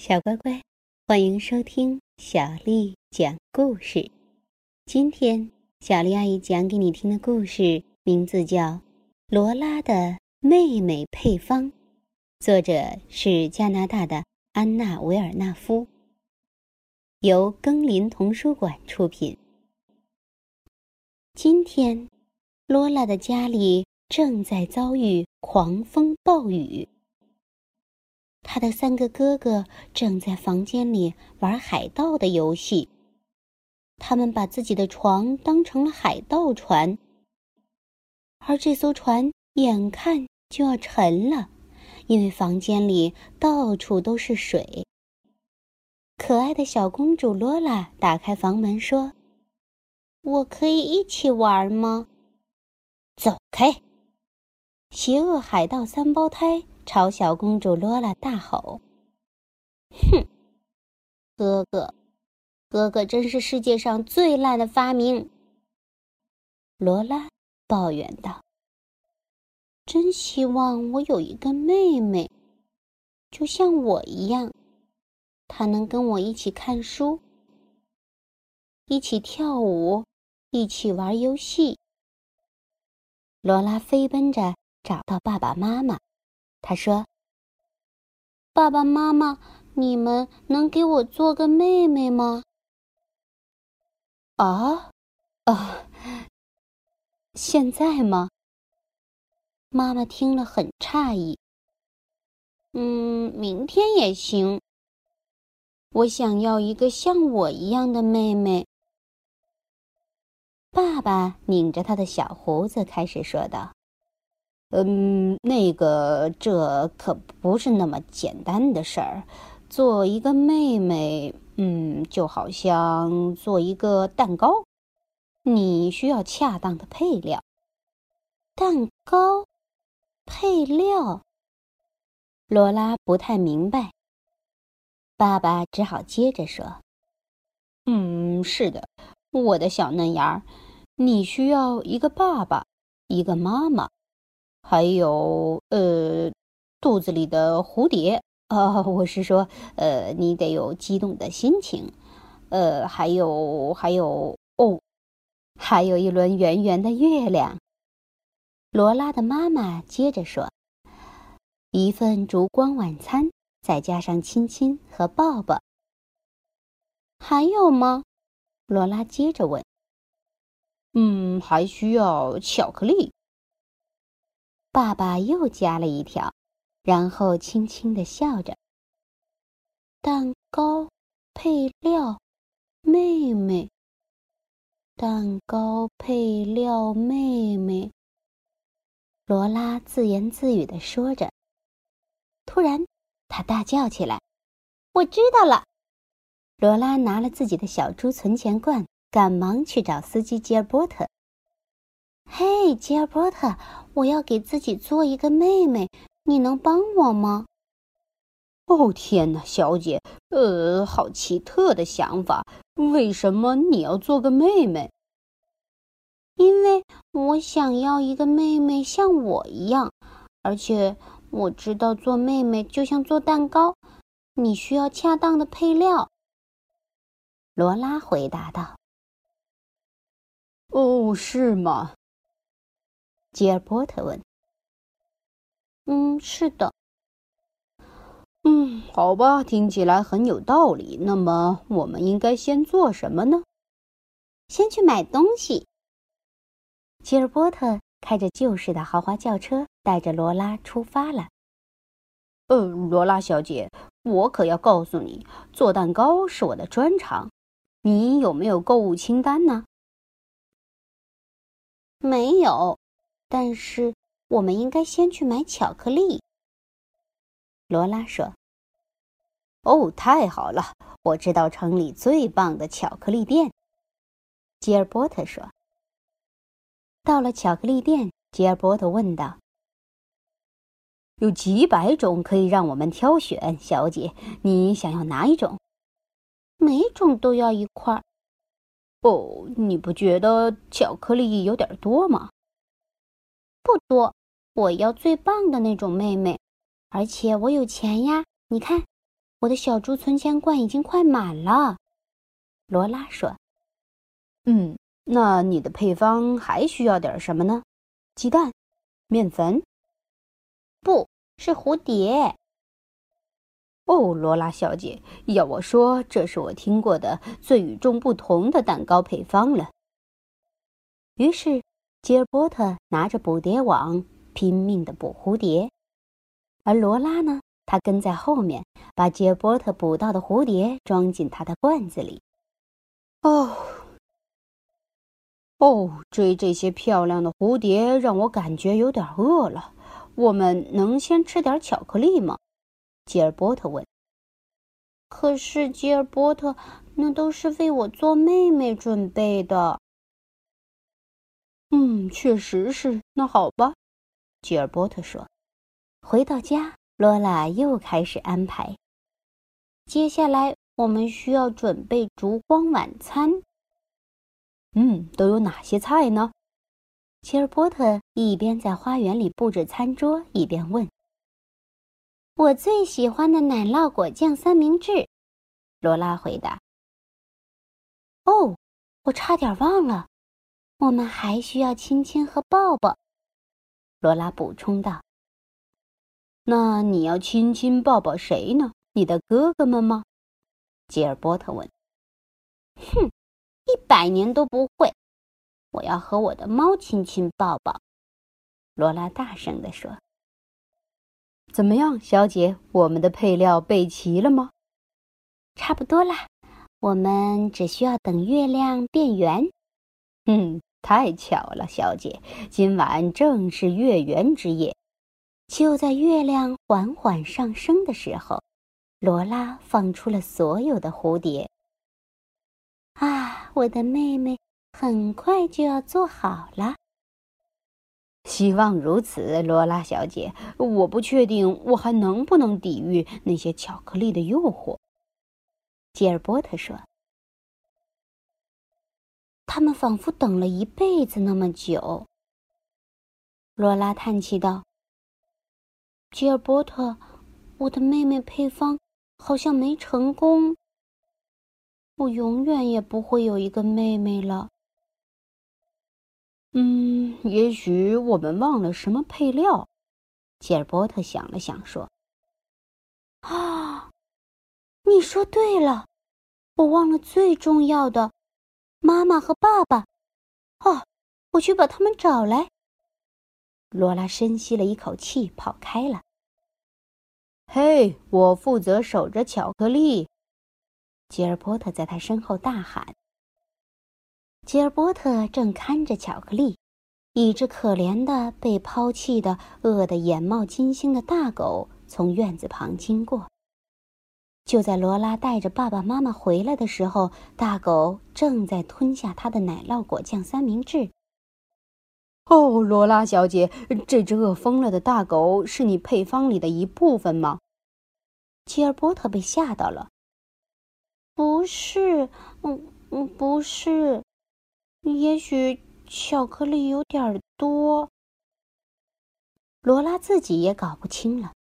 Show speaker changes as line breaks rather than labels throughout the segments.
小乖乖，欢迎收听小丽讲故事。今天小丽阿姨讲给你听的故事名字叫《罗拉的妹妹配方》，作者是加拿大的安娜·维尔纳夫，由耕林童书馆出品。今天，罗拉的家里正在遭遇狂风暴雨。他的三个哥哥正在房间里玩海盗的游戏。他们把自己的床当成了海盗船，而这艘船眼看就要沉了，因为房间里到处都是水。可爱的小公主罗拉打开房门说：“我可以一起玩吗？”走开！邪恶海盗三胞胎。朝小公主罗拉大吼：“哼，哥哥，哥哥真是世界上最烂的发明。”罗拉抱怨道：“真希望我有一个妹妹，就像我一样，她能跟我一起看书，一起跳舞，一起玩游戏。”罗拉飞奔着找到爸爸妈妈。他说：“爸爸妈妈，你们能给我做个妹妹吗？”啊，啊，现在吗？妈妈听了很诧异。嗯，明天也行。我想要一个像我一样的妹妹。爸爸拧着他的小胡子，开始说道。嗯，那个，这可不是那么简单的事儿。做一个妹妹，嗯，就好像做一个蛋糕，你需要恰当的配料。蛋糕，配料。罗拉不太明白。爸爸只好接着说：“嗯，是的，我的小嫩芽儿，你需要一个爸爸，一个妈妈。”还有，呃，肚子里的蝴蝶 啊，我是说，呃，你得有激动的心情，呃，还有，还有，哦，还有一轮圆圆的月亮。罗拉的妈妈接着说：“一份烛光晚餐，再加上亲亲和抱抱。”还有吗？罗拉接着问。“嗯，还需要巧克力。”爸爸又加了一条，然后轻轻的笑着。蛋糕配料，妹妹。蛋糕配料，妹妹。罗拉自言自语的说着。突然，他大叫起来：“我知道了！”罗拉拿了自己的小猪存钱罐，赶忙去找司机吉尔波特。嘿，吉尔伯特，我要给自己做一个妹妹，你能帮我吗？哦，天哪，小姐，呃，好奇特的想法。为什么你要做个妹妹？因为我想要一个妹妹像我一样，而且我知道做妹妹就像做蛋糕，你需要恰当的配料。罗拉回答道。哦，是吗？吉尔伯特问：“嗯，是的。嗯，好吧，听起来很有道理。那么，我们应该先做什么呢？先去买东西。”吉尔伯特开着旧式的豪华轿车，带着罗拉出发了。呃，罗拉小姐，我可要告诉你，做蛋糕是我的专长。你有没有购物清单呢？没有。但是我们应该先去买巧克力。罗拉说：“哦，太好了！我知道城里最棒的巧克力店。”吉尔伯特说。到了巧克力店，吉尔伯特问道：“有几百种可以让我们挑选，小姐，你想要哪一种？每种都要一块。哦，你不觉得巧克力有点多吗？”不多，我要最棒的那种妹妹，而且我有钱呀！你看，我的小猪存钱罐已经快满了。罗拉说：“
嗯，那你的配方还需要点什么呢？鸡蛋、面粉？
不是蝴蝶。”
哦，罗拉小姐，要我说，这是我听过的最与众不同的蛋糕配方了。
于是，吉尔伯特拿着捕蝶网拼命地捕蝴蝶，而罗拉呢，她跟在后面，把吉尔伯特捕到的蝴蝶装进他的罐子里。
哦，哦，追这些漂亮的蝴蝶让我感觉有点饿了。我们能先吃点巧克力吗？吉尔伯特问。
可是，吉尔伯特，那都是为我做妹妹准备的。
嗯，确实是。那好吧，吉尔伯特说。
回到家，罗拉又开始安排。接下来。我们需要准备烛光晚餐。
嗯，都有哪些菜呢？
吉尔伯特一边在花园里布置餐桌，一边问：“我最喜欢的奶酪果酱三明治。”罗拉回答。“哦，我差点忘了，我们还需要亲亲和抱抱。”罗拉补充道。
“那你要亲亲抱抱谁呢？你的哥哥们吗？”吉尔伯特问：“
哼，一百年都不会！我要和我的猫亲亲抱抱。”罗拉大声地说。
“怎么样，小姐？我们的配料备齐了吗？”“
差不多啦，我们只需要等月亮变圆。”“
嗯，太巧了，小姐，今晚正是月圆之夜。”
就在月亮缓缓上升的时候。罗拉放出了所有的蝴蝶。啊，我的妹妹很快就要做好了。
希望如此，罗拉小姐。我不确定我还能不能抵御那些巧克力的诱惑。
吉尔伯特说：“他们仿佛等了一辈子那么久。”罗拉叹气道：“吉尔伯特，我的妹妹配方。”好像没成功，我永远也不会有一个妹妹了。
嗯，也许我们忘了什么配料。吉尔伯特想了想说：“
啊，你说对了，我忘了最重要的，妈妈和爸爸。哦，我去把他们找来。”罗拉深吸了一口气，跑开了。
嘿，我负责守着巧克力。吉尔伯特在他身后大喊。
吉尔伯特正看着巧克力，一只可怜的被抛弃的、饿得眼冒金星的大狗从院子旁经过。就在罗拉带着爸爸妈妈回来的时候，大狗正在吞下他的奶酪果酱三明治。
哦，罗拉小姐，这只饿疯了的大狗是你配方里的一部分吗？
吉尔伯特被吓到了。不是，嗯嗯，不是。也许巧克力有点多。罗拉自己也搞不清了，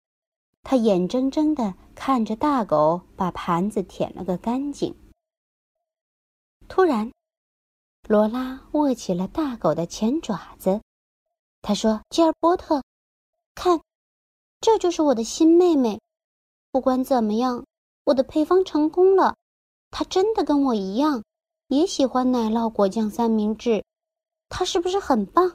她眼睁睁的看着大狗把盘子舔了个干净。突然。罗拉握起了大狗的前爪子，他说：“吉尔伯特，看，这就是我的新妹妹。不管怎么样，我的配方成功了。她真的跟我一样，也喜欢奶酪果酱三明治。她是不是很棒？”“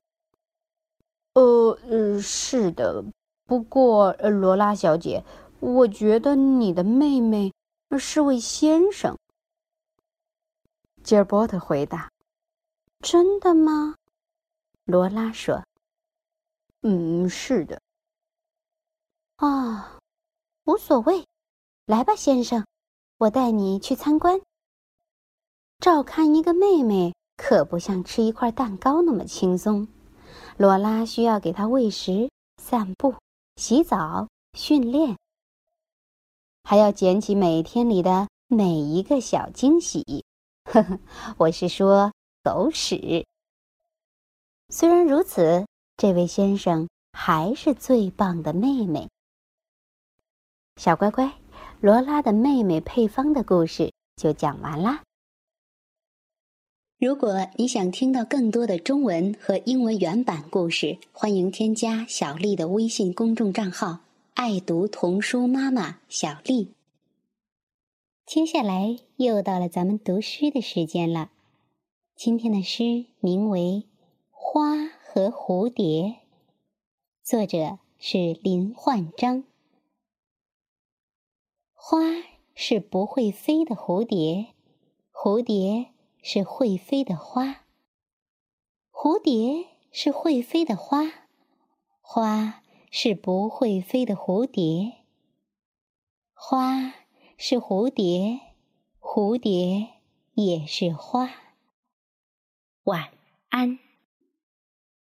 呃，呃，是的。不过，罗拉小姐，我觉得你的妹妹是位先生。”吉尔伯特回答。
真的吗？罗拉说：“
嗯，是的。”
啊，无所谓，来吧，先生，我带你去参观。照看一个妹妹可不像吃一块蛋糕那么轻松。罗拉需要给她喂食、散步、洗澡、训练，还要捡起每天里的每一个小惊喜。呵呵，我是说。狗屎。虽然如此，这位先生还是最棒的妹妹。小乖乖，罗拉的妹妹配方的故事就讲完啦。如果你想听到更多的中文和英文原版故事，欢迎添加小丽的微信公众账号“爱读童书妈妈小丽”。接下来又到了咱们读诗的时间了。今天的诗名为《花和蝴蝶》，作者是林焕章。花是不会飞的蝴蝶，蝴蝶是会飞的花。蝴蝶是会飞的花，花是不会飞的蝴蝶。花。是蝴蝶，蝴蝶也是花。晚安。